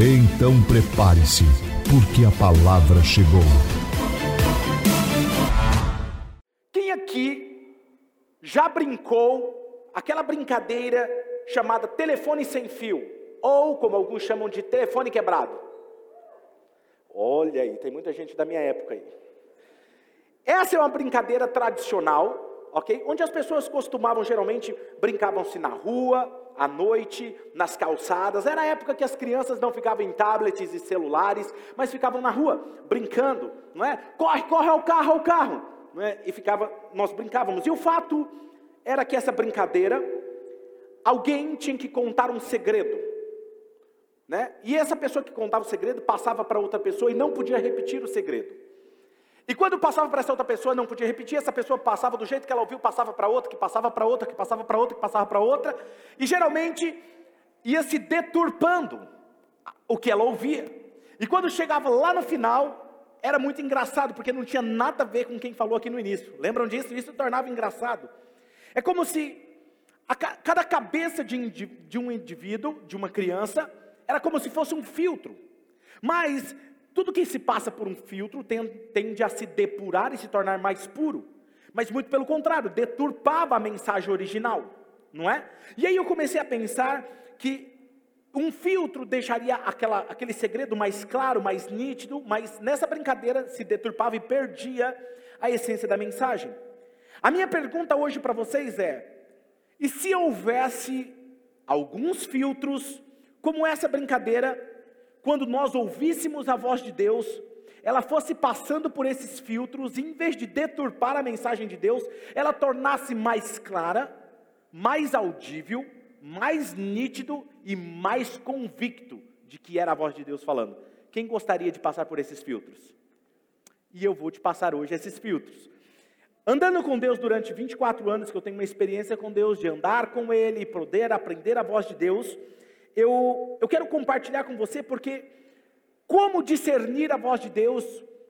Então prepare-se, porque a palavra chegou. Quem aqui já brincou aquela brincadeira chamada telefone sem fio? Ou, como alguns chamam de telefone quebrado? Olha aí, tem muita gente da minha época aí. Essa é uma brincadeira tradicional, ok? Onde as pessoas costumavam geralmente brincavam-se na rua, à noite, nas calçadas. Era a época que as crianças não ficavam em tablets e celulares, mas ficavam na rua, brincando, não é? Corre, corre ao carro, ao carro, não é? E ficava, nós brincávamos. E o fato era que essa brincadeira, alguém tinha que contar um segredo. Né? E essa pessoa que contava o segredo passava para outra pessoa e não podia repetir o segredo. E quando passava para essa outra pessoa, não podia repetir, essa pessoa passava do jeito que ela ouviu, passava para outra, que passava para outra, que passava para outra, que passava para outra, e geralmente ia se deturpando o que ela ouvia. E quando chegava lá no final, era muito engraçado, porque não tinha nada a ver com quem falou aqui no início. Lembram disso? Isso tornava engraçado. É como se a, cada cabeça de, de um indivíduo, de uma criança, era como se fosse um filtro. Mas tudo que se passa por um filtro tende a se depurar e se tornar mais puro. Mas muito pelo contrário, deturpava a mensagem original, não é? E aí eu comecei a pensar que um filtro deixaria aquela, aquele segredo mais claro, mais nítido, mas nessa brincadeira se deturpava e perdia a essência da mensagem. A minha pergunta hoje para vocês é: e se houvesse alguns filtros como essa brincadeira, quando nós ouvíssemos a voz de Deus, ela fosse passando por esses filtros, e em vez de deturpar a mensagem de Deus, ela tornasse mais clara, mais audível, mais nítido e mais convicto de que era a voz de Deus falando. Quem gostaria de passar por esses filtros? E eu vou te passar hoje esses filtros. Andando com Deus durante 24 anos, que eu tenho uma experiência com Deus, de andar com Ele, poder aprender a voz de Deus, eu, eu quero compartilhar com você porque como discernir a voz de Deus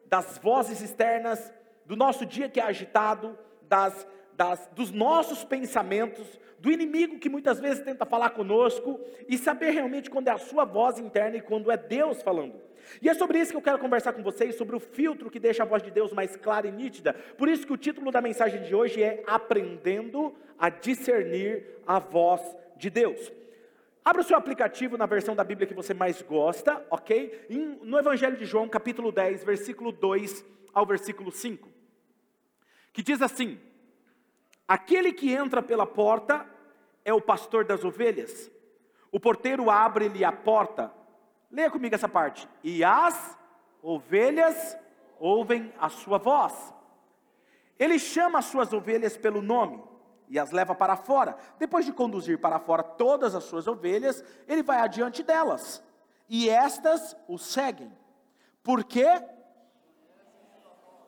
das vozes externas, do nosso dia que é agitado, das, das, dos nossos pensamentos, do inimigo que muitas vezes tenta falar conosco, e saber realmente quando é a sua voz interna e quando é Deus falando. E é sobre isso que eu quero conversar com vocês, sobre o filtro que deixa a voz de Deus mais clara e nítida. Por isso que o título da mensagem de hoje é Aprendendo a discernir a voz de Deus. Abra o seu aplicativo na versão da Bíblia que você mais gosta, ok? No Evangelho de João, capítulo 10, versículo 2 ao versículo 5. Que diz assim: Aquele que entra pela porta é o pastor das ovelhas. O porteiro abre-lhe a porta. Leia comigo essa parte. E as ovelhas ouvem a sua voz. Ele chama as suas ovelhas pelo nome e as leva para fora. Depois de conduzir para fora todas as suas ovelhas, ele vai adiante delas. E estas o seguem. Porque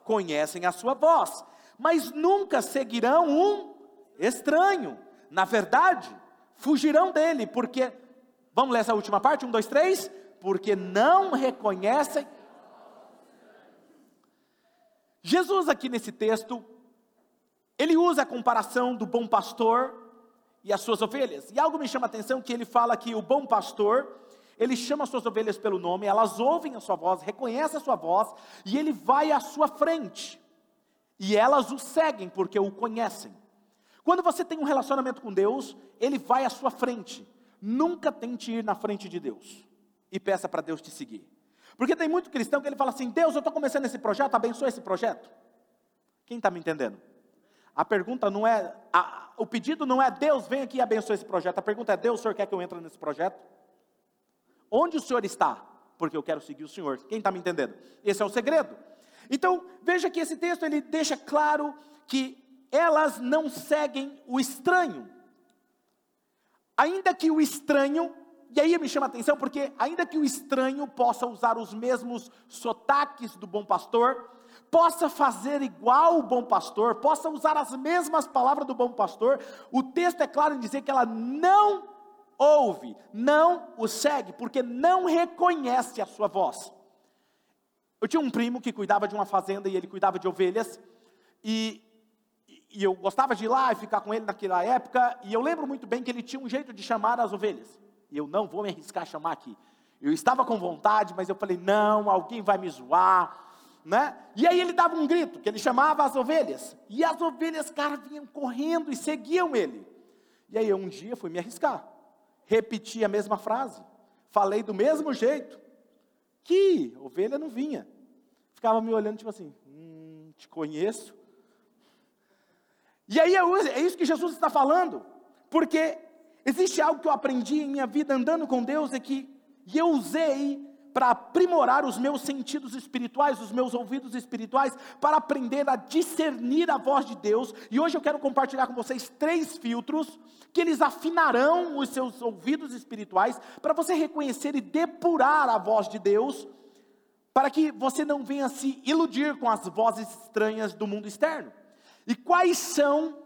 conhecem a sua voz, mas nunca seguirão um estranho. Na verdade, fugirão dele, porque Vamos ler essa última parte? Um, dois, três. Porque não reconhecem. Jesus, aqui nesse texto, ele usa a comparação do bom pastor e as suas ovelhas. E algo me chama a atenção que ele fala que o bom pastor, ele chama as suas ovelhas pelo nome, elas ouvem a sua voz, reconhecem a sua voz, e ele vai à sua frente. E elas o seguem porque o conhecem. Quando você tem um relacionamento com Deus, ele vai à sua frente. Nunca tente ir na frente de Deus e peça para Deus te seguir. Porque tem muito cristão que ele fala assim: Deus, eu estou começando esse projeto, abençoa esse projeto. Quem está me entendendo? A pergunta não é, a, o pedido não é Deus, vem aqui e abençoe esse projeto. A pergunta é: Deus, o senhor quer que eu entre nesse projeto? Onde o senhor está? Porque eu quero seguir o senhor. Quem está me entendendo? Esse é o segredo. Então, veja que esse texto ele deixa claro que elas não seguem o estranho. Ainda que o estranho e aí me chama a atenção porque, ainda que o estranho possa usar os mesmos sotaques do bom pastor, possa fazer igual o bom pastor, possa usar as mesmas palavras do bom pastor, o texto é claro em dizer que ela não ouve, não o segue, porque não reconhece a sua voz. Eu tinha um primo que cuidava de uma fazenda e ele cuidava de ovelhas, e, e eu gostava de ir lá e ficar com ele naquela época, e eu lembro muito bem que ele tinha um jeito de chamar as ovelhas, e eu não vou me arriscar a chamar aqui. Eu estava com vontade, mas eu falei: não, alguém vai me zoar, né? E aí ele dava um grito, que ele chamava as ovelhas, e as ovelhas, cara, vinham correndo e seguiam ele. E aí um dia fui me arriscar repeti a mesma frase, falei do mesmo jeito, que ovelha não vinha. Ficava me olhando, tipo assim, hum, te conheço. E aí é isso que Jesus está falando, porque existe algo que eu aprendi em minha vida andando com Deus, é que e eu usei para aprimorar os meus sentidos espirituais, os meus ouvidos espirituais, para aprender a discernir a voz de Deus. E hoje eu quero compartilhar com vocês três filtros que eles afinarão os seus ouvidos espirituais para você reconhecer e depurar a voz de Deus, para que você não venha se iludir com as vozes estranhas do mundo externo. E quais são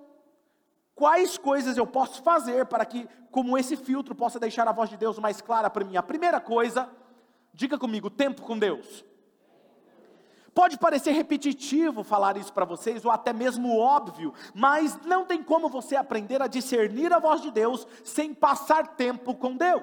quais coisas eu posso fazer para que como esse filtro possa deixar a voz de Deus mais clara para mim? A primeira coisa Diga comigo, tempo com Deus. Pode parecer repetitivo falar isso para vocês, ou até mesmo óbvio, mas não tem como você aprender a discernir a voz de Deus sem passar tempo com Deus.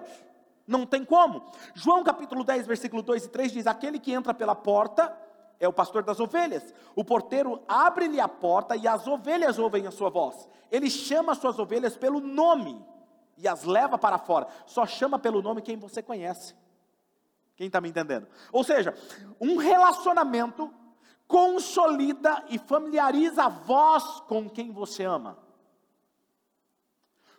Não tem como. João capítulo 10, versículo 2 e 3 diz: Aquele que entra pela porta é o pastor das ovelhas. O porteiro abre-lhe a porta e as ovelhas ouvem a sua voz. Ele chama as suas ovelhas pelo nome e as leva para fora. Só chama pelo nome quem você conhece. Quem está me entendendo? Ou seja, um relacionamento consolida e familiariza a voz com quem você ama.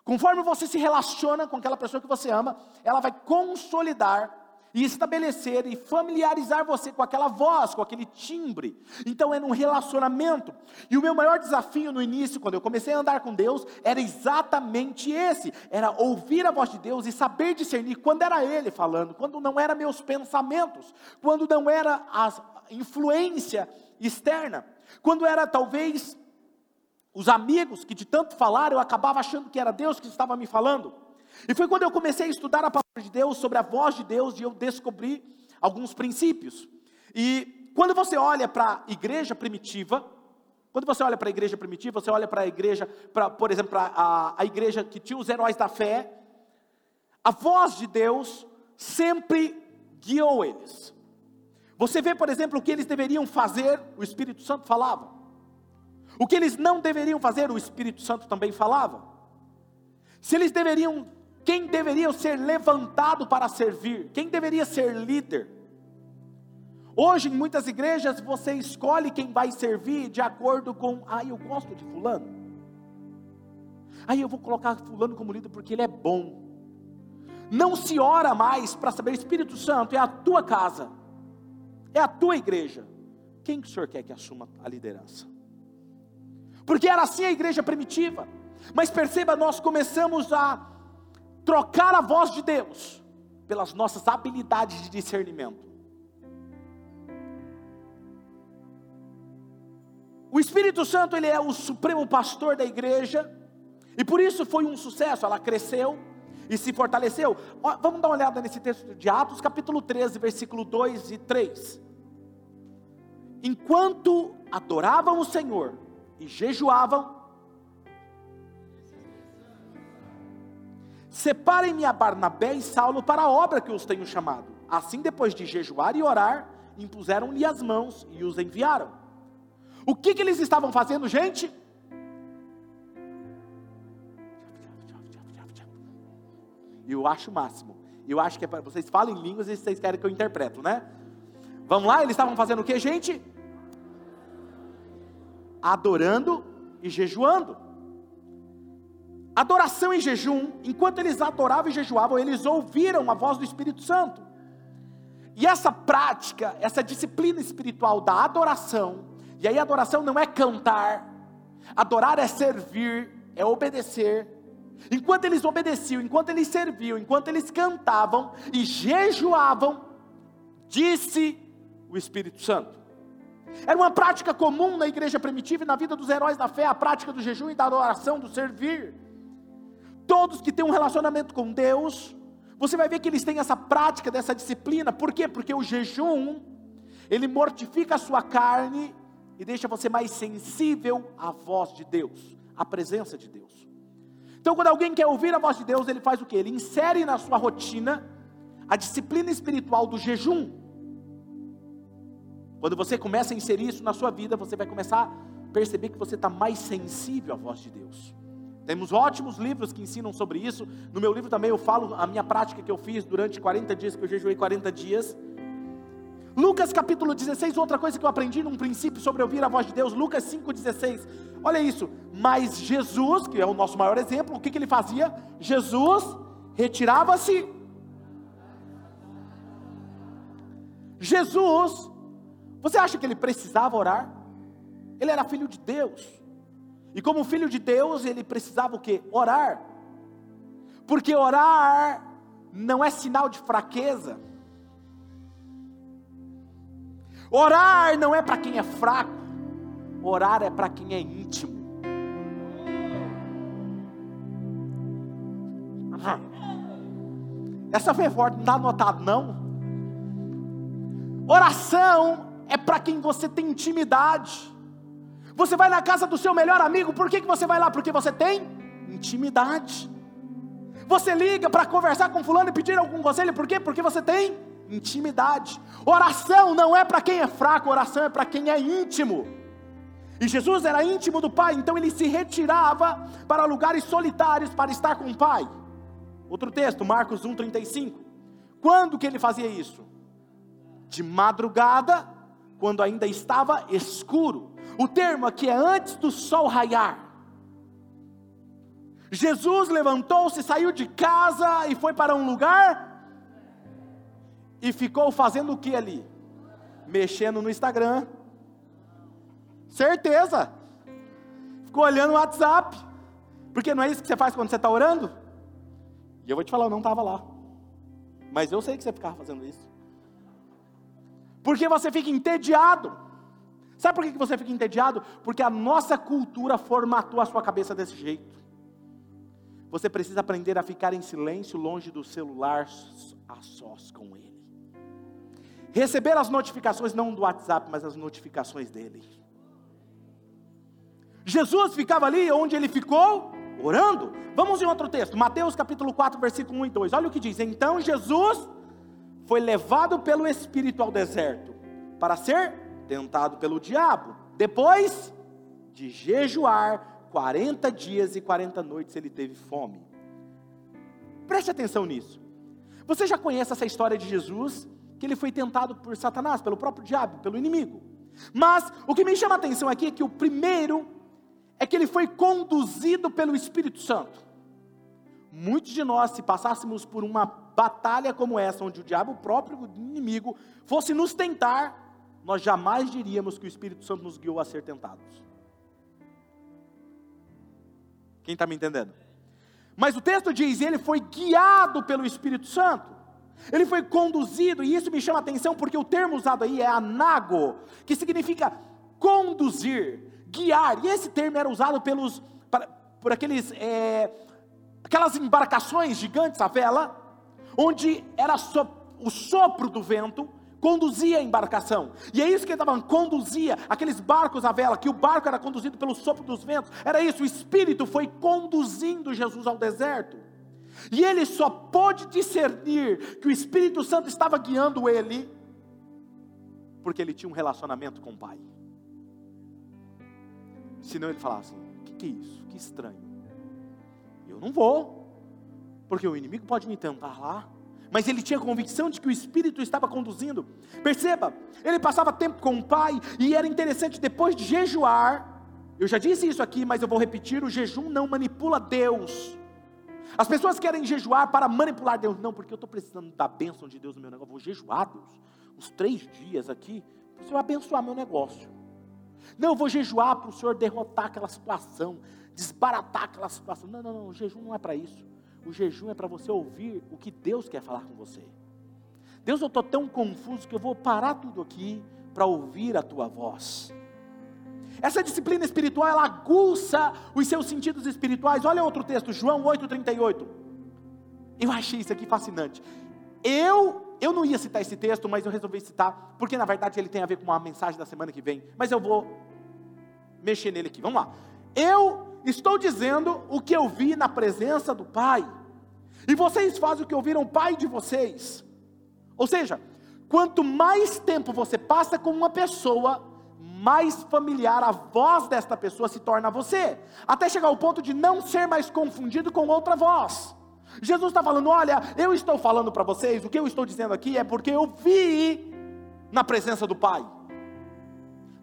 Conforme você se relaciona com aquela pessoa que você ama, ela vai consolidar e estabelecer e familiarizar você com aquela voz, com aquele timbre. Então é num relacionamento. E o meu maior desafio no início, quando eu comecei a andar com Deus, era exatamente esse: era ouvir a voz de Deus e saber discernir quando era Ele falando, quando não era meus pensamentos, quando não era a influência externa, quando era talvez os amigos que de tanto falar eu acabava achando que era Deus que estava me falando. E foi quando eu comecei a estudar a palavra de Deus, sobre a voz de Deus, e eu descobri alguns princípios. E quando você olha para a igreja primitiva, quando você olha para a igreja primitiva, você olha para a igreja, pra, por exemplo, a, a igreja que tinha os heróis da fé, a voz de Deus sempre guiou eles. Você vê, por exemplo, o que eles deveriam fazer, o Espírito Santo falava. O que eles não deveriam fazer, o Espírito Santo também falava. Se eles deveriam quem deveria ser levantado para servir? Quem deveria ser líder? Hoje, em muitas igrejas, você escolhe quem vai servir de acordo com, ah, eu gosto de Fulano. Aí eu vou colocar Fulano como líder porque ele é bom. Não se ora mais para saber, Espírito Santo, é a tua casa, é a tua igreja. Quem que o senhor quer que assuma a liderança? Porque era assim a igreja primitiva. Mas perceba, nós começamos a trocar a voz de Deus pelas nossas habilidades de discernimento. O Espírito Santo, ele é o supremo pastor da igreja, e por isso foi um sucesso, ela cresceu e se fortaleceu. Vamos dar uma olhada nesse texto de Atos, capítulo 13, versículo 2 e 3. Enquanto adoravam o Senhor e jejuavam, Separem-me a Barnabé e Saulo para a obra que os tenho chamado. Assim, depois de jejuar e orar, impuseram-lhe as mãos e os enviaram. O que, que eles estavam fazendo, gente? Eu acho o máximo. Eu acho que é para vocês falam em línguas e vocês querem que eu interpreto, né? Vamos lá, eles estavam fazendo o que, gente? Adorando e jejuando. Adoração em jejum, enquanto eles adoravam e jejuavam, eles ouviram a voz do Espírito Santo. E essa prática, essa disciplina espiritual da adoração, e aí adoração não é cantar, adorar é servir, é obedecer, enquanto eles obedeciam, enquanto eles serviam, enquanto eles cantavam e jejuavam, disse o Espírito Santo. Era uma prática comum na igreja primitiva e na vida dos heróis da fé, a prática do jejum e da oração, do servir. Todos que têm um relacionamento com Deus, você vai ver que eles têm essa prática, dessa disciplina. Por quê? Porque o jejum, ele mortifica a sua carne e deixa você mais sensível à voz de Deus, à presença de Deus. Então, quando alguém quer ouvir a voz de Deus, ele faz o que? Ele insere na sua rotina a disciplina espiritual do jejum. Quando você começa a inserir isso na sua vida, você vai começar a perceber que você está mais sensível à voz de Deus. Temos ótimos livros que ensinam sobre isso. No meu livro também eu falo a minha prática que eu fiz durante 40 dias, que eu jejuei 40 dias. Lucas capítulo 16, outra coisa que eu aprendi num princípio sobre ouvir a voz de Deus, Lucas 5,16. Olha isso, mas Jesus, que é o nosso maior exemplo, o que, que ele fazia? Jesus retirava-se. Jesus, você acha que ele precisava orar? Ele era filho de Deus. E como filho de Deus, ele precisava o quê? Orar. Porque orar não é sinal de fraqueza. Orar não é para quem é fraco, orar é para quem é íntimo. Essa foi forte, não está anotado não? Oração é para quem você tem intimidade. Você vai na casa do seu melhor amigo, por que, que você vai lá? Porque você tem intimidade. Você liga para conversar com fulano e pedir algum conselho, por quê? Porque você tem intimidade. Oração não é para quem é fraco, oração é para quem é íntimo. E Jesus era íntimo do Pai, então ele se retirava para lugares solitários para estar com o Pai. Outro texto, Marcos 1:35. Quando que ele fazia isso? De madrugada, quando ainda estava escuro. O termo aqui é antes do sol raiar. Jesus levantou-se, saiu de casa e foi para um lugar e ficou fazendo o que ali? Mexendo no Instagram. Certeza. Ficou olhando o WhatsApp. Porque não é isso que você faz quando você está orando? E eu vou te falar, eu não estava lá. Mas eu sei que você ficava fazendo isso. Porque você fica entediado. Sabe por que você fica entediado? Porque a nossa cultura formatou a sua cabeça desse jeito. Você precisa aprender a ficar em silêncio, longe do celular, a sós com ele receber as notificações não do WhatsApp, mas as notificações dele. Jesus ficava ali onde ele ficou, orando. Vamos em outro texto, Mateus capítulo 4, versículo 1 e 2. Olha o que diz: Então Jesus foi levado pelo Espírito ao deserto para ser tentado pelo diabo. Depois de jejuar 40 dias e 40 noites, ele teve fome. Preste atenção nisso. Você já conhece essa história de Jesus que ele foi tentado por Satanás, pelo próprio diabo, pelo inimigo. Mas o que me chama a atenção aqui é que o primeiro é que ele foi conduzido pelo Espírito Santo. Muitos de nós, se passássemos por uma batalha como essa, onde o diabo, o próprio inimigo, fosse nos tentar, nós jamais diríamos que o Espírito Santo nos guiou a ser tentados. Quem está me entendendo? Mas o texto diz: ele foi guiado pelo Espírito Santo. Ele foi conduzido, e isso me chama a atenção porque o termo usado aí é anago, que significa conduzir, guiar. E esse termo era usado pelos, por aqueles, é, aquelas embarcações gigantes à vela, onde era so, o sopro do vento conduzia a embarcação. E é isso que ele estava conduzia aqueles barcos à vela, que o barco era conduzido pelo sopro dos ventos. Era isso, o Espírito foi conduzindo Jesus ao deserto. E ele só pôde discernir que o Espírito Santo estava guiando ele, porque ele tinha um relacionamento com o Pai. Senão ele falava assim: o que, que é isso? Que estranho. Eu não vou, porque o inimigo pode me tentar lá. Mas ele tinha convicção de que o Espírito estava conduzindo. Perceba, ele passava tempo com o Pai, e era interessante, depois de jejuar, eu já disse isso aqui, mas eu vou repetir: o jejum não manipula Deus. As pessoas querem jejuar para manipular Deus. Não, porque eu estou precisando da bênção de Deus no meu negócio. Vou jejuar, Deus, uns três dias aqui, para o Senhor abençoar meu negócio. Não, eu vou jejuar para o Senhor derrotar aquela situação. desbaratar aquela situação. Não, não, não, o jejum não é para isso. O jejum é para você ouvir o que Deus quer falar com você. Deus, eu estou tão confuso que eu vou parar tudo aqui para ouvir a tua voz. Essa disciplina espiritual, ela aguça os seus sentidos espirituais. Olha outro texto, João 8,38. Eu achei isso aqui fascinante. Eu, eu não ia citar esse texto, mas eu resolvi citar, porque na verdade ele tem a ver com a mensagem da semana que vem. Mas eu vou mexer nele aqui. Vamos lá. Eu estou dizendo o que eu vi na presença do Pai. E vocês fazem o que ouviram o Pai de vocês. Ou seja, quanto mais tempo você passa com uma pessoa, mais familiar a voz desta pessoa se torna a você, até chegar ao ponto de não ser mais confundido com outra voz. Jesus está falando: olha, eu estou falando para vocês, o que eu estou dizendo aqui é porque eu vi na presença do Pai.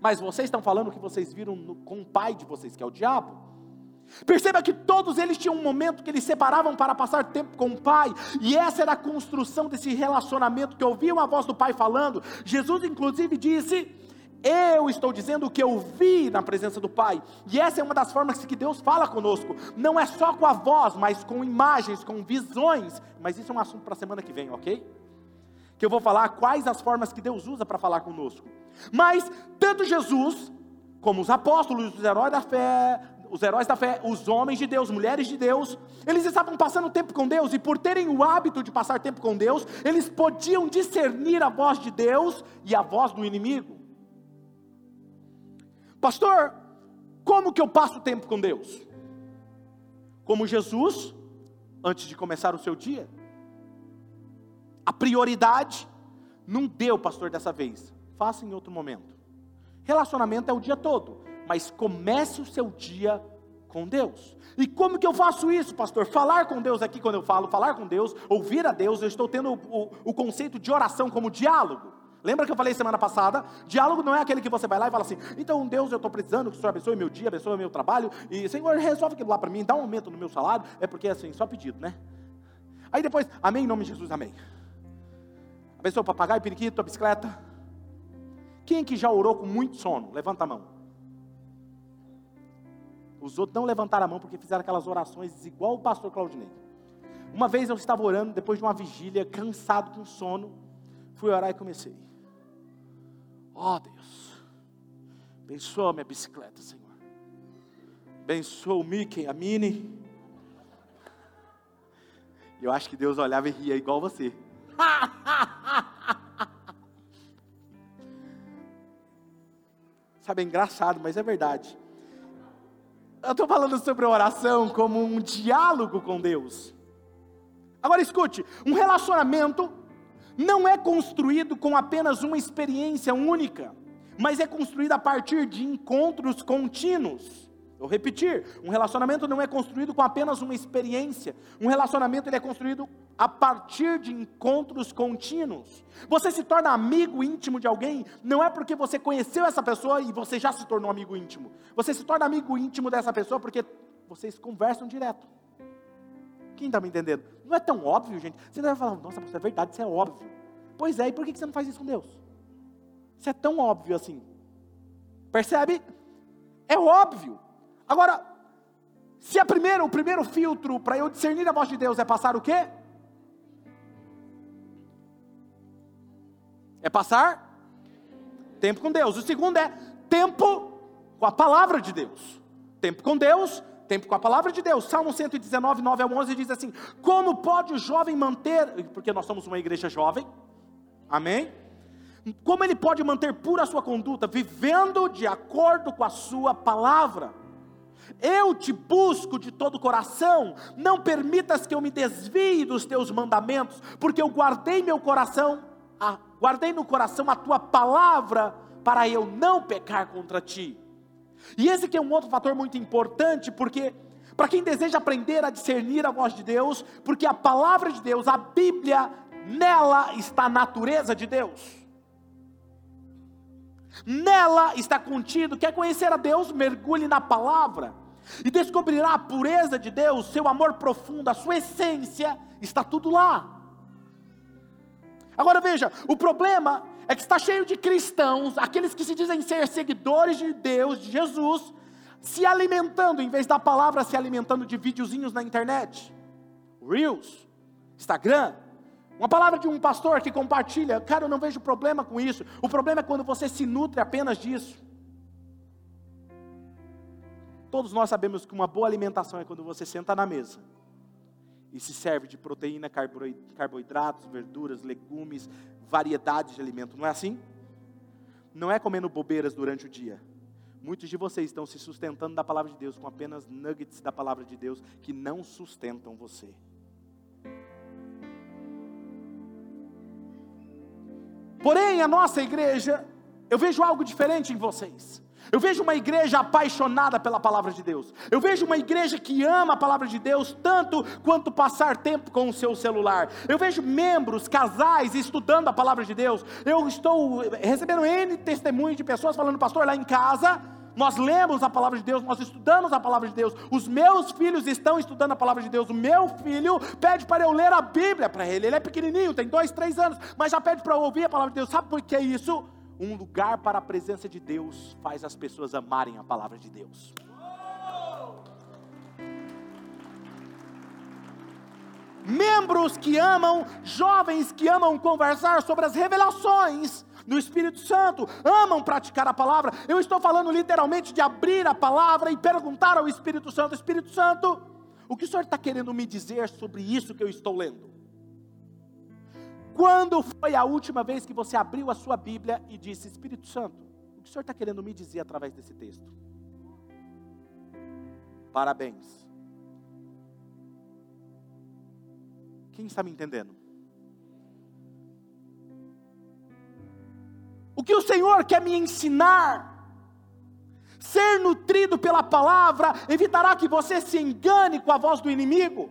Mas vocês estão falando o que vocês viram no, com o pai de vocês, que é o diabo. Perceba que todos eles tinham um momento que eles separavam para passar tempo com o Pai, e essa era a construção desse relacionamento que ouviam a voz do Pai falando. Jesus, inclusive, disse: Eu estou dizendo o que eu vi na presença do Pai, e essa é uma das formas que Deus fala conosco, não é só com a voz, mas com imagens, com visões. Mas isso é um assunto para a semana que vem, ok? Que eu vou falar quais as formas que Deus usa para falar conosco. Mas, tanto Jesus, como os apóstolos, os heróis da fé, os heróis da fé, os homens de Deus, mulheres de Deus, eles estavam passando tempo com Deus e por terem o hábito de passar tempo com Deus, eles podiam discernir a voz de Deus e a voz do inimigo. Pastor, como que eu passo tempo com Deus? Como Jesus, antes de começar o seu dia. A prioridade não deu, pastor, dessa vez. Faça em outro momento. Relacionamento é o dia todo mas comece o seu dia com Deus. E como que eu faço isso, pastor? Falar com Deus aqui, quando eu falo falar com Deus, ouvir a Deus, eu estou tendo o, o, o conceito de oração como diálogo. Lembra que eu falei semana passada? Diálogo não é aquele que você vai lá e fala assim: então, Deus, eu estou precisando que o Senhor abençoe meu dia, abençoe meu trabalho, e Senhor, resolve aquilo lá para mim, dá um aumento no meu salário. É porque assim, só pedido, né? Aí depois, amém em nome de Jesus, amém. Abençoe o papagaio, periquito, a bicicleta. Quem que já orou com muito sono? Levanta a mão. Os outros não levantaram a mão porque fizeram aquelas orações igual o pastor Claudinei. Uma vez eu estava orando, depois de uma vigília, cansado com sono, fui orar e comecei. Ó oh, Deus, abençoa minha bicicleta, Senhor. Abençoa o Mickey, a Minnie. Eu acho que Deus olhava e ria igual você. Sabe, é engraçado, mas é verdade. Eu estou falando sobre oração como um diálogo com Deus. Agora escute: um relacionamento não é construído com apenas uma experiência única, mas é construído a partir de encontros contínuos. Vou repetir, um relacionamento não é construído com apenas uma experiência. Um relacionamento ele é construído a partir de encontros contínuos. Você se torna amigo íntimo de alguém não é porque você conheceu essa pessoa e você já se tornou amigo íntimo. Você se torna amigo íntimo dessa pessoa porque vocês conversam direto. Quem está me entendendo? Não é tão óbvio, gente. Você deve falar, nossa, isso é verdade, isso é óbvio. Pois é, e por que você não faz isso com Deus? Isso é tão óbvio assim. Percebe? É óbvio. Agora, se a primeira, o primeiro filtro para eu discernir a voz de Deus é passar o quê? É passar tempo com Deus. O segundo é tempo com a palavra de Deus. Tempo com Deus, tempo com a palavra de Deus. Salmo 119, 9 ao 11 diz assim: Como pode o jovem manter, porque nós somos uma igreja jovem, amém? Como ele pode manter pura a sua conduta, vivendo de acordo com a sua palavra? Eu te busco de todo o coração, não permitas que eu me desvie dos teus mandamentos, porque eu guardei meu coração, a, guardei no coração a tua palavra, para eu não pecar contra ti. E esse que é um outro fator muito importante, porque para quem deseja aprender a discernir a voz de Deus, porque a palavra de Deus, a Bíblia, nela está a natureza de Deus. Nela está contido. Quer conhecer a Deus? Mergulhe na palavra e descobrirá a pureza de Deus, seu amor profundo, a sua essência, está tudo lá. Agora veja, o problema é que está cheio de cristãos, aqueles que se dizem ser seguidores de Deus, de Jesus, se alimentando, em vez da palavra, se alimentando de videozinhos na internet, Reels, Instagram. Uma palavra de um pastor que compartilha, cara, eu não vejo problema com isso. O problema é quando você se nutre apenas disso. Todos nós sabemos que uma boa alimentação é quando você senta na mesa e se serve de proteína, carboidratos, verduras, legumes, variedades de alimento. Não é assim? Não é comendo bobeiras durante o dia. Muitos de vocês estão se sustentando da palavra de Deus com apenas nuggets da palavra de Deus que não sustentam você. Porém, a nossa igreja, eu vejo algo diferente em vocês. Eu vejo uma igreja apaixonada pela palavra de Deus. Eu vejo uma igreja que ama a palavra de Deus tanto quanto passar tempo com o seu celular. Eu vejo membros, casais estudando a palavra de Deus. Eu estou recebendo N testemunhos de pessoas falando, pastor, lá em casa, nós lemos a palavra de Deus, nós estudamos a palavra de Deus. Os meus filhos estão estudando a palavra de Deus. O meu filho pede para eu ler a Bíblia para ele. Ele é pequenininho, tem dois, três anos, mas já pede para eu ouvir a palavra de Deus. Sabe por que isso? um lugar para a presença de Deus faz as pessoas amarem a palavra de Deus. Membros que amam, jovens que amam conversar sobre as revelações do Espírito Santo, amam praticar a palavra. Eu estou falando literalmente de abrir a palavra e perguntar ao Espírito Santo: Espírito Santo, o que o Senhor está querendo me dizer sobre isso que eu estou lendo? Quando foi a última vez que você abriu a sua Bíblia e disse: Espírito Santo, o que o Senhor está querendo me dizer através desse texto? Parabéns. Quem está me entendendo? O que o Senhor quer me ensinar? Ser nutrido pela palavra evitará que você se engane com a voz do inimigo.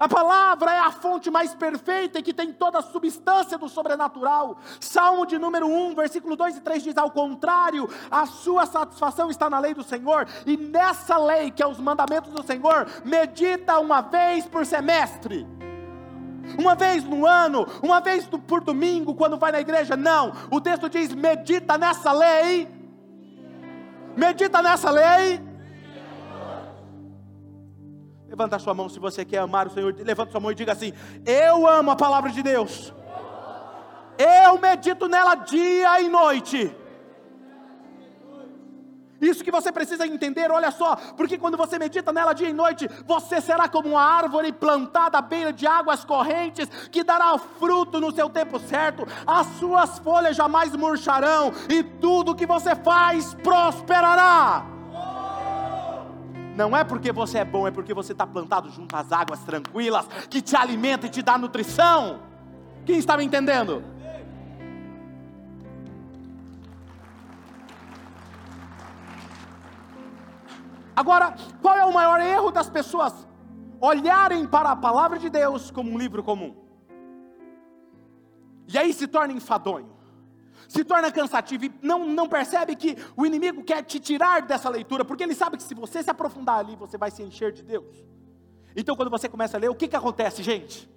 A palavra é a fonte mais perfeita e que tem toda a substância do sobrenatural. Salmo de número 1, versículo 2 e 3 diz: Ao contrário, a sua satisfação está na lei do Senhor, e nessa lei, que é os mandamentos do Senhor, medita uma vez por semestre. Uma vez no ano, uma vez por domingo, quando vai na igreja, não. O texto diz: medita nessa lei. Medita nessa lei Levanta a sua mão se você quer amar o Senhor. Levanta sua mão e diga assim: Eu amo a palavra de Deus. Eu medito nela dia e noite. Isso que você precisa entender, olha só, porque quando você medita nela dia e noite, você será como uma árvore plantada à beira de águas correntes, que dará fruto no seu tempo certo, as suas folhas jamais murcharão, e tudo que você faz prosperará. Não é porque você é bom, é porque você está plantado junto às águas tranquilas, que te alimenta e te dá nutrição. Quem está me entendendo? Agora, qual é o maior erro das pessoas? Olharem para a palavra de Deus como um livro comum. E aí se torna enfadonho se torna cansativo e não, não percebe que o inimigo quer te tirar dessa leitura, porque ele sabe que se você se aprofundar ali, você vai se encher de Deus. Então, quando você começa a ler, o que, que acontece, gente?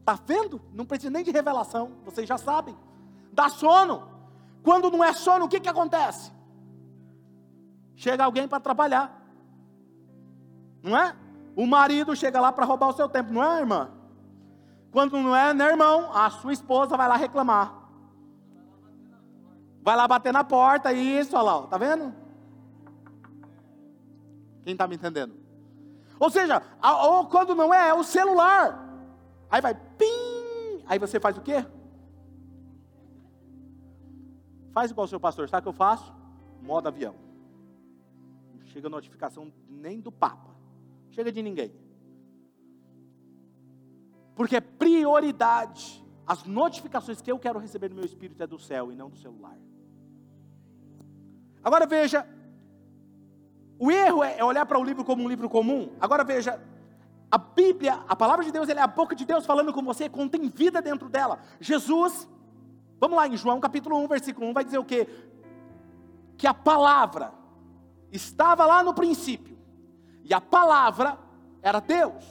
Está vendo? Não precisa nem de revelação, vocês já sabem. Dá sono. Quando não é sono, o que, que acontece? Chega alguém para trabalhar, não é? O marido chega lá para roubar o seu tempo, não é, irmã? Quando não é, né, irmão? A sua esposa vai lá reclamar. Vai lá bater na porta, isso, olha lá, tá vendo? Quem está me entendendo? Ou seja, ou quando não é, é o celular. Aí vai, pim! Aí você faz o quê? Faz igual o seu pastor, sabe o que eu faço? Modo avião. Chega notificação nem do Papa. Chega de ninguém. Porque é prioridade. As notificações que eu quero receber no meu espírito é do céu e não do celular. Agora veja, o erro é olhar para o livro como um livro comum. Agora veja, a Bíblia, a palavra de Deus, é a boca de Deus falando com você, contém vida dentro dela. Jesus, vamos lá em João capítulo 1, versículo 1, vai dizer o quê? Que a palavra estava lá no princípio, e a palavra era Deus,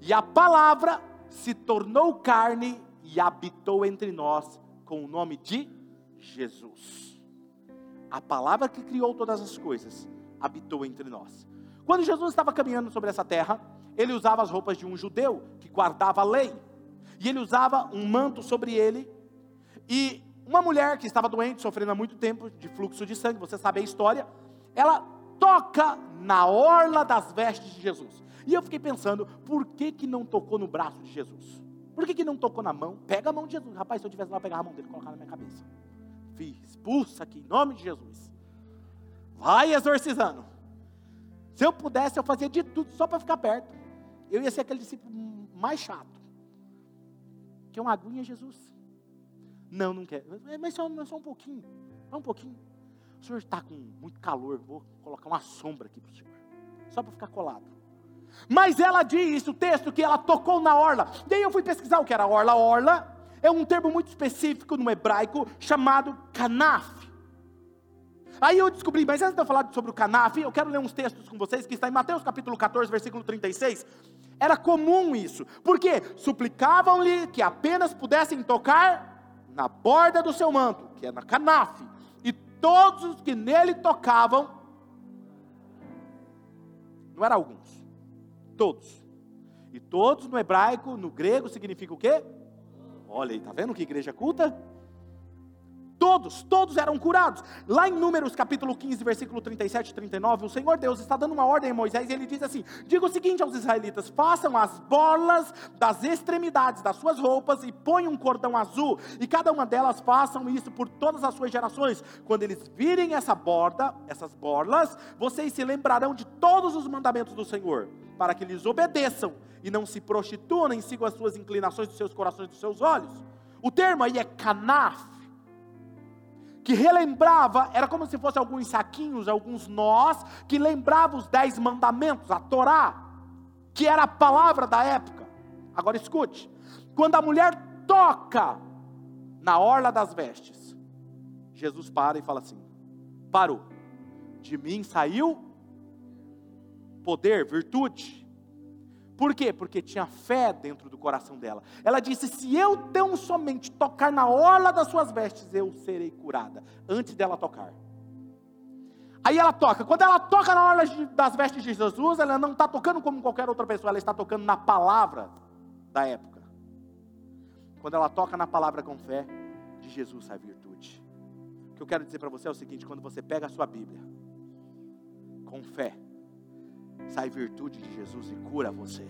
e a palavra se tornou carne e habitou entre nós com o nome de Jesus. a palavra que criou todas as coisas, habitou entre nós. Quando Jesus estava caminhando sobre essa terra, ele usava as roupas de um judeu que guardava a lei. E ele usava um manto sobre ele. E uma mulher que estava doente, sofrendo há muito tempo de fluxo de sangue, você sabe a história, ela toca na orla das vestes de Jesus. E eu fiquei pensando, por que que não tocou no braço de Jesus? Por que que não tocou na mão? Pega a mão de Jesus. Rapaz, se eu tivesse lá, pegar a mão dele e colocar na minha cabeça. Fiz, expulsa aqui, em nome de Jesus. Vai exorcizando. Se eu pudesse, eu fazia de tudo só para ficar perto. Eu ia ser aquele discípulo mais chato. Que uma aguinha, Jesus. Não, não quer. Mas só, só um pouquinho. Só um pouquinho. O senhor está com muito calor. Vou colocar uma sombra aqui para o senhor. Só para ficar colado. Mas ela diz, o texto, que ela tocou na orla. Daí eu fui pesquisar o que era orla. Orla é um termo muito específico no hebraico chamado kanaf. Aí eu descobri, mas antes de eu falar sobre o canaf, eu quero ler uns textos com vocês que está em Mateus capítulo 14, versículo 36. Era comum isso, porque suplicavam-lhe que apenas pudessem tocar na borda do seu manto, que é na canaf, todos os que nele tocavam, não eram alguns, todos. E todos no hebraico, no grego, significa o quê? Olha aí, tá vendo que igreja culta? Todos, todos eram curados. Lá em Números capítulo 15, versículo 37 e 39, o Senhor Deus está dando uma ordem a Moisés e ele diz assim: Diga o seguinte aos israelitas: façam as bolas das extremidades das suas roupas e ponham um cordão azul, e cada uma delas façam isso por todas as suas gerações. Quando eles virem essa borda, essas borlas, vocês se lembrarão de todos os mandamentos do Senhor, para que lhes obedeçam e não se prostituam nem sigam as suas inclinações dos seus corações dos seus olhos. O termo aí é canaf que relembrava, era como se fosse alguns saquinhos, alguns nós, que lembravam os dez mandamentos, a Torá, que era a palavra da época. Agora escute: quando a mulher toca na orla das vestes, Jesus para e fala assim: parou, de mim saiu poder, virtude. Por quê? Porque tinha fé dentro do coração dela. Ela disse: Se eu tão somente tocar na orla das suas vestes, eu serei curada. Antes dela tocar. Aí ela toca. Quando ela toca na orla das vestes de Jesus, ela não está tocando como qualquer outra pessoa, ela está tocando na palavra da época. Quando ela toca na palavra com fé, de Jesus sai virtude. O que eu quero dizer para você é o seguinte: quando você pega a sua Bíblia, com fé, sai virtude de Jesus e cura você.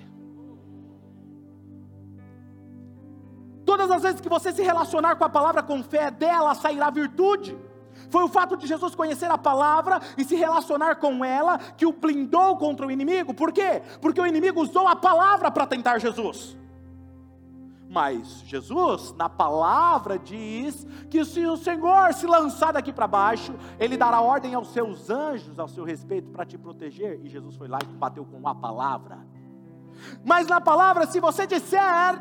Todas as vezes que você se relacionar com a palavra com fé, dela sairá virtude. Foi o fato de Jesus conhecer a palavra e se relacionar com ela que o blindou contra o inimigo. Por quê? Porque o inimigo usou a palavra para tentar Jesus. Mas Jesus, na palavra, diz que se o Senhor se lançar daqui para baixo, Ele dará ordem aos seus anjos ao seu respeito para te proteger. E Jesus foi lá e bateu com a palavra. Mas na palavra, se você disser,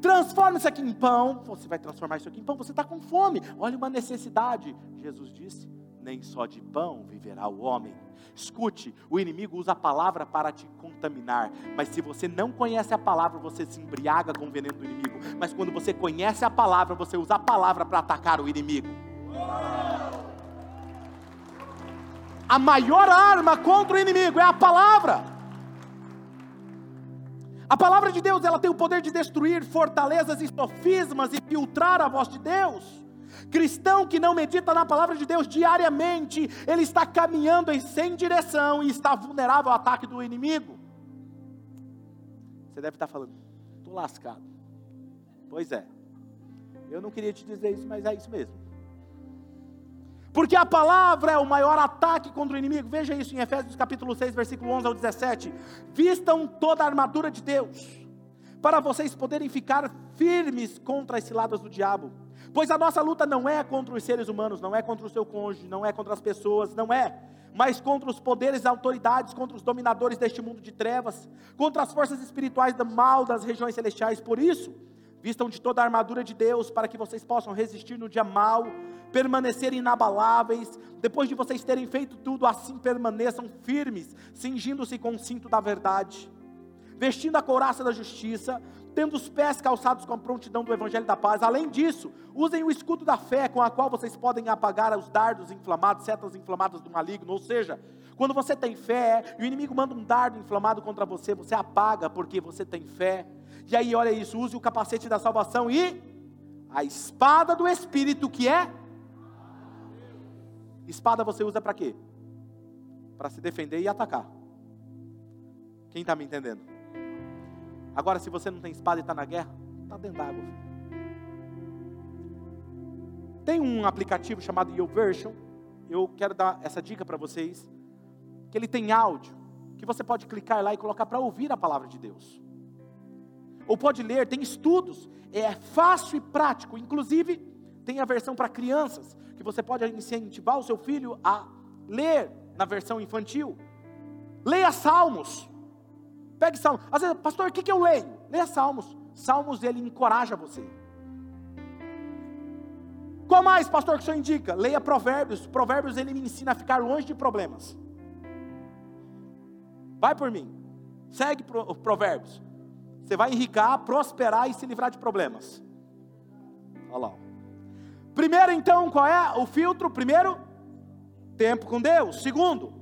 transforme isso aqui em pão, você vai transformar isso aqui em pão, você está com fome, olha uma necessidade. Jesus disse: nem só de pão viverá o homem. Escute, o inimigo usa a palavra para te contaminar, mas se você não conhece a palavra, você se embriaga com o veneno do inimigo. Mas quando você conhece a palavra, você usa a palavra para atacar o inimigo. A maior arma contra o inimigo é a palavra. A palavra de Deus, ela tem o poder de destruir fortalezas e sofismas e filtrar a voz de Deus. Cristão que não medita na palavra de Deus diariamente, ele está caminhando em sem direção e está vulnerável ao ataque do inimigo. Você deve estar falando, estou lascado. Pois é, eu não queria te dizer isso, mas é isso mesmo. Porque a palavra é o maior ataque contra o inimigo. Veja isso em Efésios capítulo 6, versículo 11 ao 17. Vistam toda a armadura de Deus, para vocês poderem ficar firmes contra as ciladas do diabo. Pois a nossa luta não é contra os seres humanos, não é contra o seu cônjuge, não é contra as pessoas, não é, mas contra os poderes e autoridades, contra os dominadores deste mundo de trevas, contra as forças espirituais do mal das regiões celestiais. Por isso, vistam de toda a armadura de Deus para que vocês possam resistir no dia mal, permanecer inabaláveis. Depois de vocês terem feito tudo, assim permaneçam firmes, cingindo-se com o cinto da verdade vestindo a couraça da justiça, tendo os pés calçados com a prontidão do evangelho da paz. Além disso, usem o escudo da fé, com a qual vocês podem apagar os dardos inflamados, setas inflamadas do maligno. Ou seja, quando você tem fé e o inimigo manda um dardo inflamado contra você, você apaga porque você tem fé. E aí, olha isso, use o capacete da salvação e a espada do espírito que é Espada você usa para quê? Para se defender e atacar. Quem está me entendendo? Agora, se você não tem espada e está na guerra, está dentro d'água. Tem um aplicativo chamado YouVersion. Eu quero dar essa dica para vocês. Que ele tem áudio. Que você pode clicar lá e colocar para ouvir a palavra de Deus. Ou pode ler, tem estudos. É fácil e prático. Inclusive, tem a versão para crianças que você pode incentivar o seu filho a ler na versão infantil. Leia Salmos. Pegue Salmos. Às vezes, pastor, o que, que eu leio? Leia Salmos. Salmos ele encoraja você. Qual mais, pastor, que o senhor indica? Leia Provérbios. Provérbios ele me ensina a ficar longe de problemas. Vai por mim. Segue Provérbios. Você vai enricar, prosperar e se livrar de problemas. Olha lá. Primeiro, então, qual é o filtro? Primeiro, tempo com Deus. Segundo,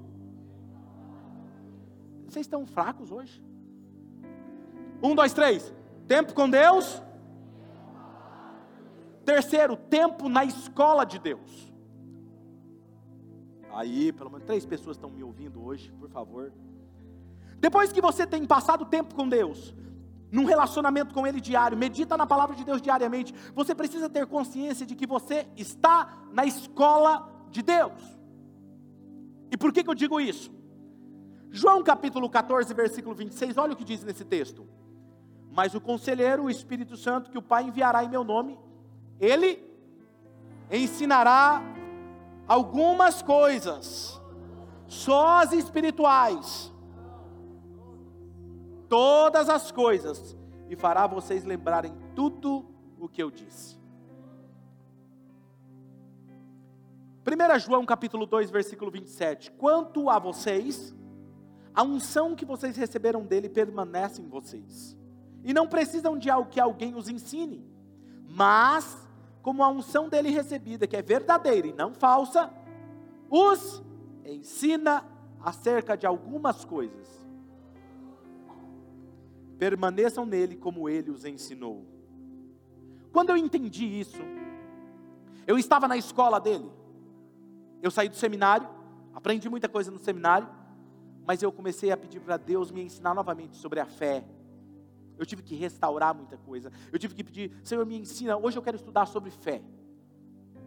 vocês estão fracos hoje? Um, dois, três. Tempo com Deus. Terceiro, tempo na escola de Deus. Aí, pelo menos três pessoas estão me ouvindo hoje, por favor. Depois que você tem passado tempo com Deus, num relacionamento com Ele diário, medita na palavra de Deus diariamente, você precisa ter consciência de que você está na escola de Deus. E por que, que eu digo isso? João capítulo 14, versículo 26, olha o que diz nesse texto. Mas o conselheiro, o Espírito Santo, que o Pai enviará em meu nome, ele ensinará algumas coisas, só as espirituais todas as coisas e fará vocês lembrarem tudo o que eu disse. 1 João capítulo 2, versículo 27. Quanto a vocês, a unção que vocês receberam dele permanece em vocês. E não precisam de algo que alguém os ensine. Mas, como a unção dele recebida, que é verdadeira e não falsa, os ensina acerca de algumas coisas permaneçam nele como ele os ensinou. Quando eu entendi isso, eu estava na escola dele. Eu saí do seminário, aprendi muita coisa no seminário, mas eu comecei a pedir para Deus me ensinar novamente sobre a fé. Eu tive que restaurar muita coisa. Eu tive que pedir, Senhor, me ensina. Hoje eu quero estudar sobre fé.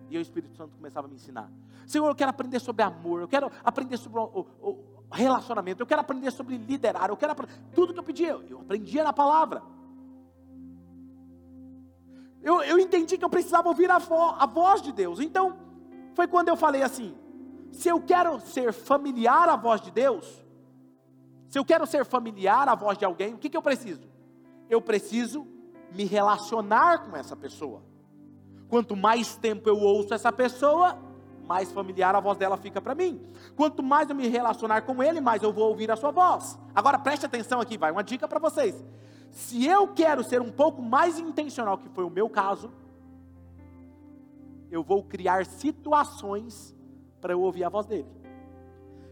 E o Espírito Santo começava a me ensinar. Senhor, eu quero aprender sobre amor. Eu quero aprender sobre o, o, relacionamento, eu quero aprender sobre liderar, eu quero aprender, tudo que eu pedia, eu aprendia na palavra. Eu, eu entendi que eu precisava ouvir a, vo, a voz de Deus. Então, foi quando eu falei assim: se eu quero ser familiar à voz de Deus, se eu quero ser familiar à voz de alguém, o que, que eu preciso? Eu preciso me relacionar com essa pessoa. Quanto mais tempo eu ouço essa pessoa, mais familiar a voz dela fica para mim. Quanto mais eu me relacionar com ele, mais eu vou ouvir a sua voz. Agora preste atenção aqui, vai uma dica para vocês. Se eu quero ser um pouco mais intencional, que foi o meu caso, eu vou criar situações para eu ouvir a voz dele.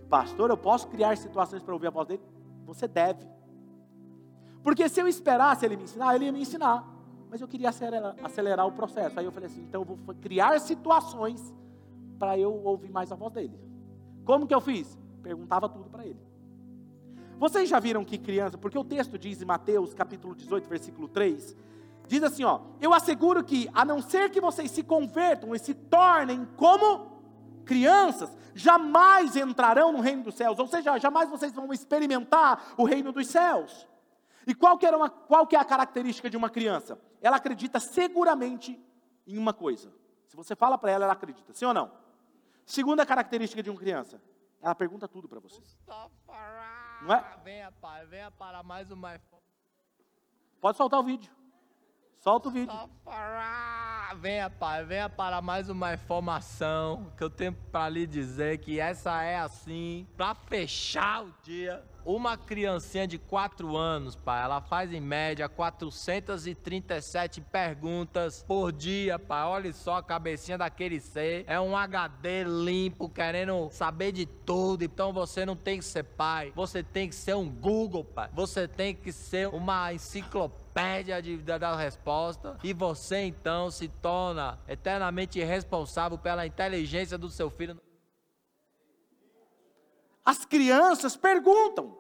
Pastor, eu posso criar situações para ouvir a voz dele? Você deve. Porque se eu esperasse ele me ensinar, ele ia me ensinar. Mas eu queria acelerar, acelerar o processo. Aí eu falei assim: então eu vou criar situações para eu ouvir mais a voz dele. Como que eu fiz? Perguntava tudo para ele. Vocês já viram que criança, porque o texto diz em Mateus capítulo 18, versículo 3, diz assim, ó: "Eu asseguro que a não ser que vocês se convertam e se tornem como crianças, jamais entrarão no reino dos céus", ou seja, jamais vocês vão experimentar o reino dos céus. E qual que, era uma, qual que é a característica de uma criança? Ela acredita seguramente em uma coisa. Se você fala para ela, ela acredita. Sim ou não? Segunda característica de uma criança, ela pergunta tudo para você. Não é? Venha, pai, venha para mais uma. Pode soltar o vídeo. Solta o vídeo. venha, pai, venha para mais uma informação que eu tenho para lhe dizer que essa é assim, para fechar o dia. Uma criancinha de 4 anos, pai, ela faz em média 437 perguntas por dia, pai. Olha só a cabecinha daquele ser. É um HD limpo, querendo saber de tudo. Então você não tem que ser pai, você tem que ser um Google, pai. Você tem que ser uma enciclopédia de, da, da resposta. E você então se torna eternamente responsável pela inteligência do seu filho. As crianças perguntam.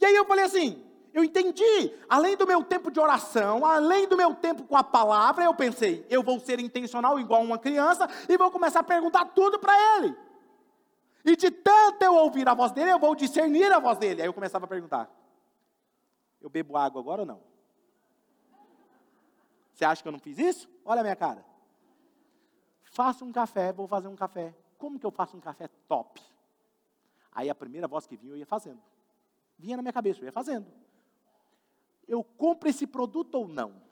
E aí eu falei assim: eu entendi. Além do meu tempo de oração, além do meu tempo com a palavra, eu pensei, eu vou ser intencional igual uma criança e vou começar a perguntar tudo para ele. E de tanto eu ouvir a voz dele, eu vou discernir a voz dele. Aí eu começava a perguntar: eu bebo água agora ou não? Você acha que eu não fiz isso? Olha a minha cara. Faço um café, vou fazer um café. Como que eu faço um café top? Aí a primeira voz que vinha eu ia fazendo. Vinha na minha cabeça, eu ia fazendo. Eu compro esse produto ou não?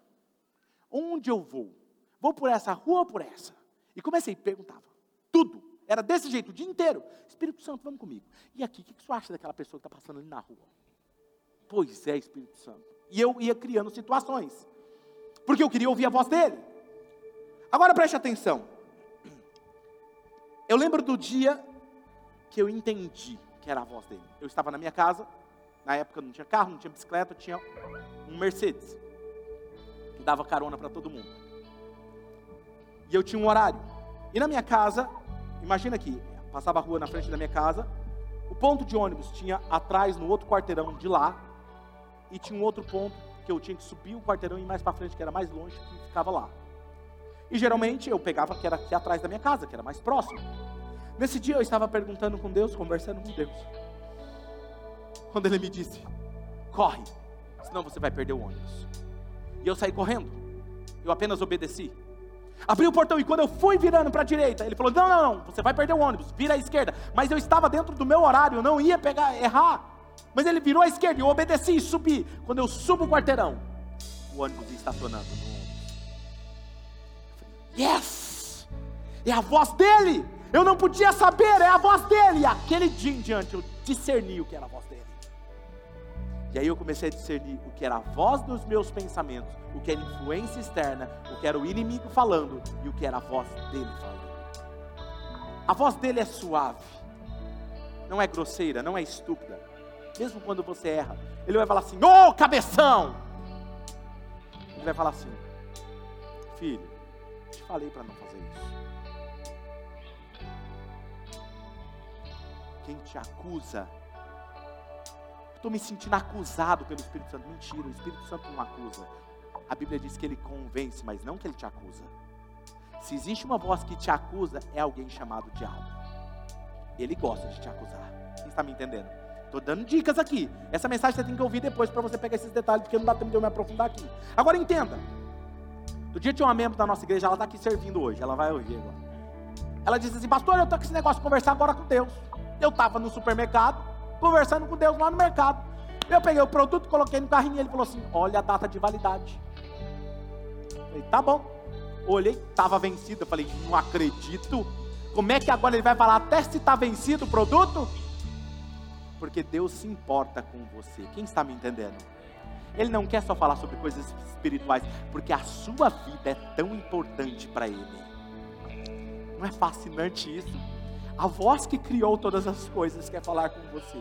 Onde eu vou? Vou por essa rua ou por essa? E comecei, perguntava. Tudo. Era desse jeito, o dia inteiro. Espírito Santo, vamos comigo. E aqui, o que, que você acha daquela pessoa que está passando ali na rua? Pois é, Espírito Santo. E eu ia criando situações. Porque eu queria ouvir a voz dele. Agora preste atenção. Eu lembro do dia que eu entendi que era a voz dele. Eu estava na minha casa, na época não tinha carro, não tinha bicicleta, tinha um Mercedes, que dava carona para todo mundo. E eu tinha um horário. E na minha casa, imagina aqui, passava a rua na frente da minha casa, o ponto de ônibus tinha atrás, no outro quarteirão de lá, e tinha um outro ponto que eu tinha que subir o quarteirão e ir mais para frente, que era mais longe, que ficava lá. E geralmente eu pegava que era aqui atrás da minha casa, que era mais próximo. Nesse dia eu estava perguntando com Deus, conversando com Deus. Quando ele me disse: corre, senão você vai perder o ônibus. E eu saí correndo. Eu apenas obedeci. Abri o portão e quando eu fui virando para a direita, ele falou: Não, não, não, você vai perder o ônibus, vira à esquerda. Mas eu estava dentro do meu horário, eu não ia pegar, errar. Mas ele virou à esquerda, eu obedeci e subi. Quando eu subo o quarteirão, o ônibus estacionando no. Yes! É a voz dele! Eu não podia saber, é a voz dele. E aquele dia em diante eu discerni o que era a voz dele. E aí eu comecei a discernir o que era a voz dos meus pensamentos, o que era influência externa, o que era o inimigo falando e o que era a voz dele falando. A voz dele é suave, não é grosseira, não é estúpida. Mesmo quando você erra, ele vai falar assim: Ô oh, cabeção! Ele vai falar assim: Filho, te falei para não fazer isso. quem te acusa. Estou me sentindo acusado pelo Espírito Santo. Mentira, o Espírito Santo não acusa. A Bíblia diz que ele convence, mas não que ele te acusa. Se existe uma voz que te acusa, é alguém chamado diabo. Ele gosta de te acusar. Quem está me entendendo? Estou dando dicas aqui. Essa mensagem você tem que ouvir depois para você pegar esses detalhes, porque não dá tempo de eu me aprofundar aqui. Agora entenda. Do dia tinha uma membro da nossa igreja, ela está aqui servindo hoje. Ela vai ouvir agora. Ela disse assim, pastor, eu estou com esse negócio de conversar agora com Deus. Eu estava no supermercado, conversando com Deus lá no mercado. Eu peguei o produto, coloquei no carrinho e ele falou assim: Olha a data de validade. Eu falei, tá bom. Olhei, estava vencido. Eu falei, não acredito. Como é que agora ele vai falar até se está vencido o produto? Porque Deus se importa com você. Quem está me entendendo? Ele não quer só falar sobre coisas espirituais, porque a sua vida é tão importante para Ele. Não é fascinante isso? A voz que criou todas as coisas quer falar com você.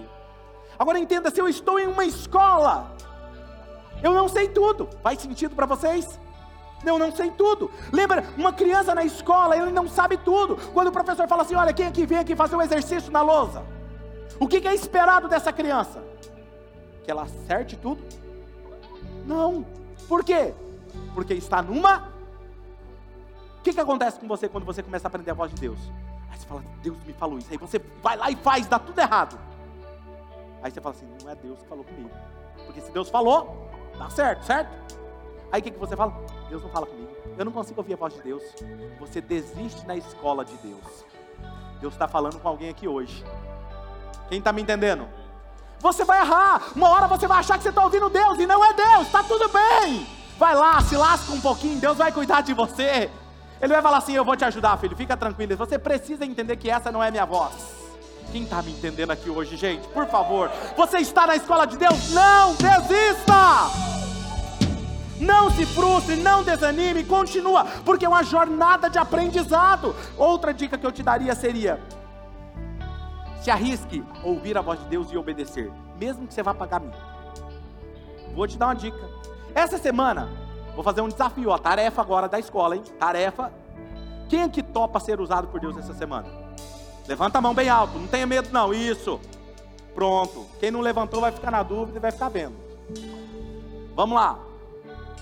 Agora entenda: se eu estou em uma escola, eu não sei tudo. Faz sentido para vocês? Eu não sei tudo. Lembra, uma criança na escola, ele não sabe tudo. Quando o professor fala assim: Olha, quem aqui vem aqui fazer um exercício na lousa? O que é esperado dessa criança? Que ela acerte tudo? Não. Por quê? Porque está numa. O que, que acontece com você quando você começa a aprender a voz de Deus? Aí você fala, Deus me falou isso. Aí você vai lá e faz, dá tudo errado. Aí você fala assim, não é Deus que falou comigo. Porque se Deus falou, dá certo, certo? Aí o que, que você fala? Deus não fala comigo. Eu não consigo ouvir a voz de Deus. Você desiste na escola de Deus. Deus está falando com alguém aqui hoje. Quem está me entendendo? Você vai errar. Uma hora você vai achar que você está ouvindo Deus e não é Deus. Está tudo bem. Vai lá, se lasca um pouquinho. Deus vai cuidar de você. Ele vai falar assim: Eu vou te ajudar, filho, fica tranquilo. Você precisa entender que essa não é minha voz. Quem está me entendendo aqui hoje, gente? Por favor, você está na escola de Deus? Não desista! Não se frustre, não desanime, continua, porque é uma jornada de aprendizado. Outra dica que eu te daria seria: se arrisque a ouvir a voz de Deus e obedecer, mesmo que você vá pagar mim. Vou te dar uma dica. Essa semana, vou fazer um desafio, a tarefa agora da escola, hein? Tarefa. Quem é que topa ser usado por Deus essa semana? Levanta a mão bem alto, não tenha medo não, isso. Pronto. Quem não levantou vai ficar na dúvida e vai ficar vendo. Vamos lá.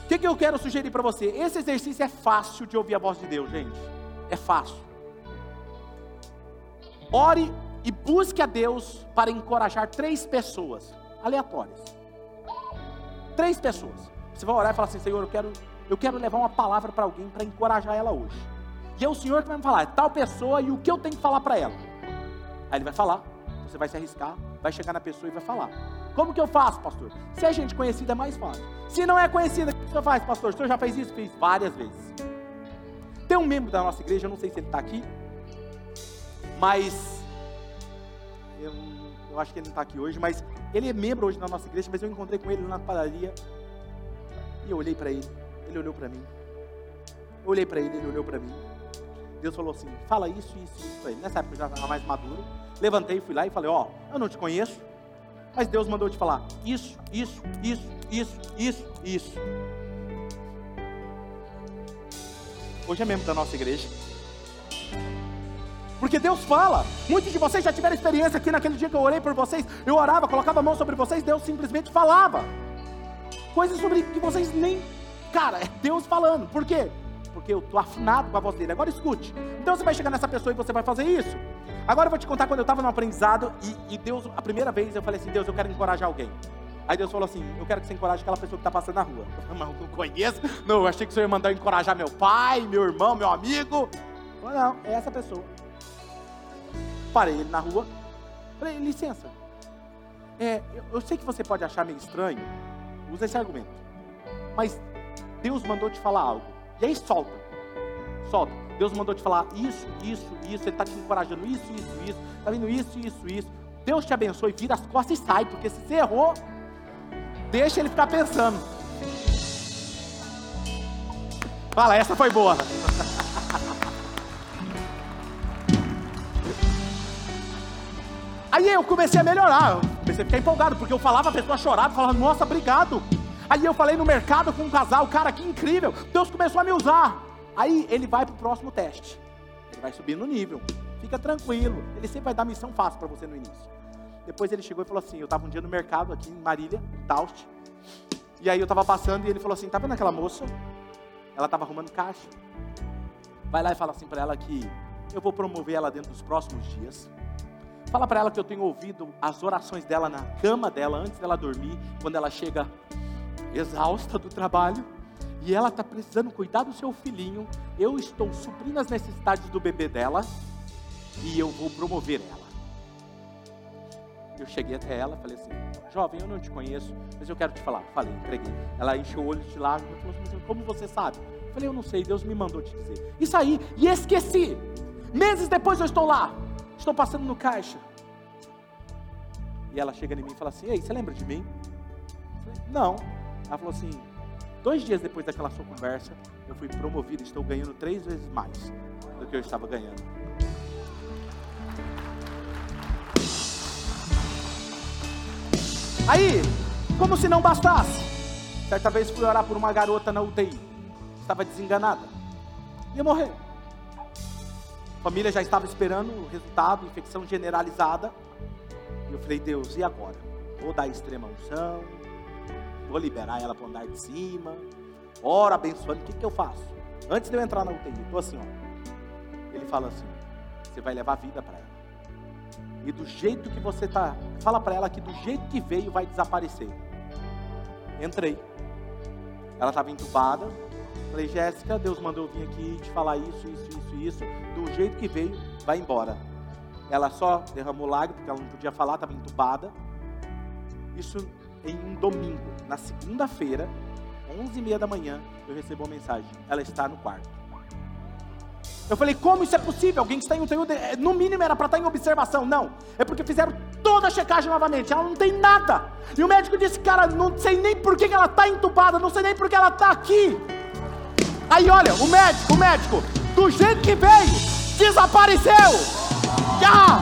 O que, que eu quero sugerir para você? Esse exercício é fácil de ouvir a voz de Deus, gente. É fácil. Ore e busque a Deus para encorajar três pessoas aleatórias. Três pessoas. Você vai orar e falar assim: Senhor, eu quero, eu quero levar uma palavra para alguém para encorajar ela hoje. E é o Senhor que vai me falar, é tal pessoa e o que eu tenho que falar para ela. Aí ele vai falar, você vai se arriscar, vai chegar na pessoa e vai falar. Como que eu faço, pastor? Se é gente conhecida, é mais fácil. Se não é conhecida, o que senhor faz, pastor? O senhor já fez isso? Fiz várias vezes. Tem um membro da nossa igreja, eu não sei se ele está aqui, mas eu, acho que ele não está aqui hoje, mas ele é membro hoje da nossa igreja, mas eu encontrei com ele na padaria e eu olhei para ele, ele olhou para mim. Eu olhei para ele, ele olhou para mim. Deus falou assim: fala isso, isso, isso para ele. Nessa época eu já estava mais maduro. Levantei, fui lá e falei: Ó, oh, eu não te conheço, mas Deus mandou te falar isso, isso, isso, isso, isso, isso. Hoje é membro da nossa igreja. Porque Deus fala. Muitos de vocês já tiveram experiência aqui naquele dia que eu orei por vocês. Eu orava, colocava a mão sobre vocês, Deus simplesmente falava. Coisas sobre que vocês nem. Cara, é Deus falando. Por quê? Porque eu estou afinado com a voz dele. Agora escute. Então você vai chegar nessa pessoa e você vai fazer isso. Agora eu vou te contar quando eu estava no aprendizado e, e, Deus, a primeira vez eu falei assim: Deus, eu quero encorajar alguém. Aí Deus falou assim: Eu quero que você encoraje aquela pessoa que está passando na rua. Eu não conheço. Não, eu achei que o senhor ia mandar encorajar meu pai, meu irmão, meu amigo. Não, é essa pessoa. Parei ele na rua. Falei, licença. É, eu, eu sei que você pode achar meio estranho. Usa esse argumento. Mas Deus mandou te falar algo. E aí solta. Solta. Deus mandou te falar isso, isso, isso. Ele está te encorajando isso, isso, isso. Está vindo isso, isso, isso. Deus te abençoe, vira as costas e sai. Porque se você errou, deixa ele ficar pensando. Fala, essa foi boa. Aí eu comecei a melhorar, eu comecei a ficar empolgado, porque eu falava, a pessoa chorava, falava, nossa, obrigado. Aí eu falei no mercado com um casal, cara, que incrível, Deus começou a me usar. Aí ele vai para o próximo teste, ele vai subir no nível, fica tranquilo, ele sempre vai dar missão fácil para você no início. Depois ele chegou e falou assim: Eu estava um dia no mercado aqui em Marília, Taust, e aí eu estava passando e ele falou assim: Tá vendo aquela moça? Ela estava arrumando caixa. Vai lá e fala assim para ela que eu vou promover ela dentro dos próximos dias. Fala para ela que eu tenho ouvido as orações dela na cama dela antes dela dormir, quando ela chega exausta do trabalho e ela está precisando cuidar do seu filhinho. Eu estou suprindo as necessidades do bebê dela e eu vou promover ela. Eu cheguei até ela, falei assim: Jovem, eu não te conheço, mas eu quero te falar. Falei, entreguei. Ela encheu o olho de lágrimas falou assim: Como você sabe? Falei: Eu não sei, Deus me mandou te dizer. E saí e esqueci. Meses depois eu estou lá. Estou passando no caixa. E ela chega em mim e fala assim: Ei, você lembra de mim? Falei, Não. Ela falou assim: Dois dias depois daquela sua conversa, eu fui promovido. Estou ganhando três vezes mais do que eu estava ganhando. Aí, como se não bastasse, certa vez fui orar por uma garota na UTI. Estava desenganada. Ia morrer. Família já estava esperando o resultado, infecção generalizada. E eu falei, Deus, e agora? Vou dar extrema unção, vou liberar ela para andar de cima, ora abençoando, o que, que eu faço? Antes de eu entrar na UTI, estou assim, ó. Ele fala assim: você vai levar vida para ela. E do jeito que você está, fala para ela que do jeito que veio vai desaparecer. Entrei. Ela estava entubada, Falei, Jéssica, Deus mandou vir aqui te falar isso, isso, isso, isso. Do jeito que veio, vai embora. Ela só derramou lágrimas, porque ela não podia falar, estava entubada. Isso em um domingo. Na segunda-feira, 11 e meia da manhã, eu recebo uma mensagem. Ela está no quarto. Eu falei, como isso é possível? Alguém que está em UTI, é, no mínimo era para estar em observação. Não, é porque fizeram toda a checagem novamente. Ela não tem nada. E o médico disse, cara, não sei nem por que ela está entubada, não sei nem por que ela está aqui. Aí olha, o médico, o médico, do jeito que veio, desapareceu. Ah!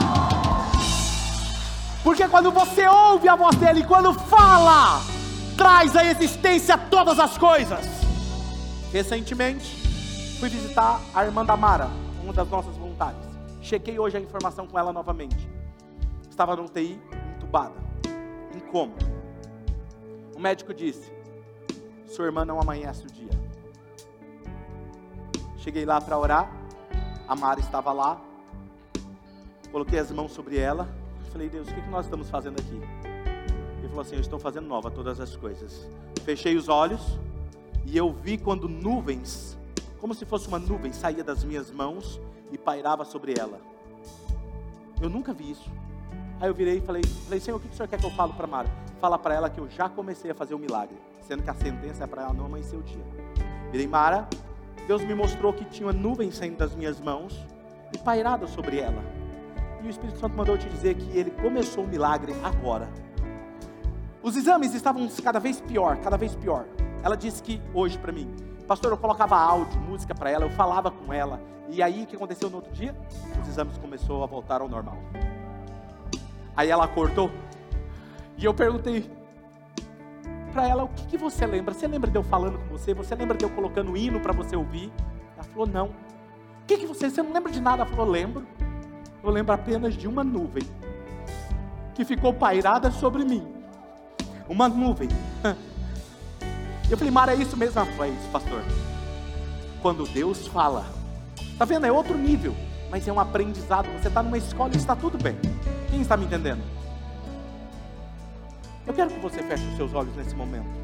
Porque quando você ouve a voz dele, quando fala, traz à existência todas as coisas. Recentemente, Fui visitar a irmã da Mara, uma das nossas voluntárias. Chequei hoje a informação com ela novamente. Estava no UTI, entubada, em coma. O médico disse: Sua irmã não amanhece o dia. Cheguei lá para orar. A Mara estava lá. Coloquei as mãos sobre ela. Falei, Deus, o que nós estamos fazendo aqui? Ele falou assim: Eu estou fazendo nova todas as coisas. Fechei os olhos e eu vi quando nuvens como se fosse uma nuvem, saía das minhas mãos e pairava sobre ela. Eu nunca vi isso. Aí eu virei e falei, falei Senhor, o que o Senhor quer que eu falo para Mara? Fala para ela que eu já comecei a fazer o um milagre, sendo que a sentença é para ela não amanhecer o dia. Virei, Mara, Deus me mostrou que tinha uma nuvem saindo das minhas mãos e pairada sobre ela. E o Espírito Santo mandou te dizer que ele começou o milagre agora. Os exames estavam cada vez pior, cada vez pior. Ela disse que hoje para mim, Pastor, eu colocava áudio, música para ela, eu falava com ela. E aí, o que aconteceu no outro dia? Os exames começaram a voltar ao normal. Aí ela cortou. E eu perguntei para ela: O que, que você lembra? Você lembra de eu falando com você? Você lembra de eu colocando hino para você ouvir? Ela falou: Não. O que, que você. Você não lembra de nada? Ela falou: Lembro. Eu lembro apenas de uma nuvem que ficou pairada sobre mim. Uma nuvem eu falei, Mara, é isso mesmo? é isso, pastor. Quando Deus fala, tá vendo? É outro nível, mas é um aprendizado. Você está numa escola e está tudo bem. Quem está me entendendo? Eu quero que você feche os seus olhos nesse momento.